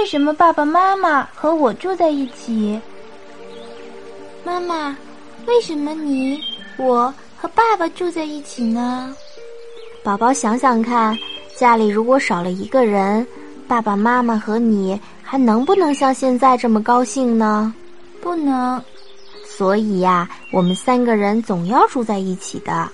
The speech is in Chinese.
为什么爸爸妈妈和我住在一起？妈妈为什么你我和爸爸住在一起呢？宝宝想想看家里如果少了一个人爸爸妈妈和你还能不能像现在这么高兴呢？不能。所以呀我们三个人总要住在一起的。